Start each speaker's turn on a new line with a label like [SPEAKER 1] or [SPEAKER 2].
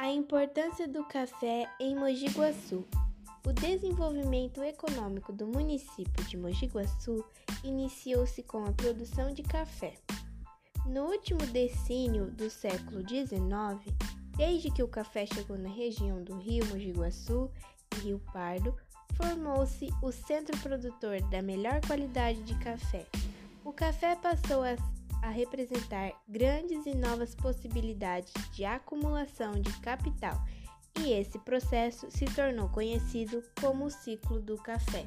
[SPEAKER 1] A importância do café em Mogi Guaçu. O desenvolvimento econômico do município de Mogi Guaçu iniciou-se com a produção de café. No último decênio do século XIX, desde que o café chegou na região do Rio Mogi Guaçu e Rio Pardo, formou-se o centro produtor da melhor qualidade de café. O café passou a a representar grandes e novas possibilidades de acumulação de capital, e esse processo se tornou conhecido como o ciclo do café.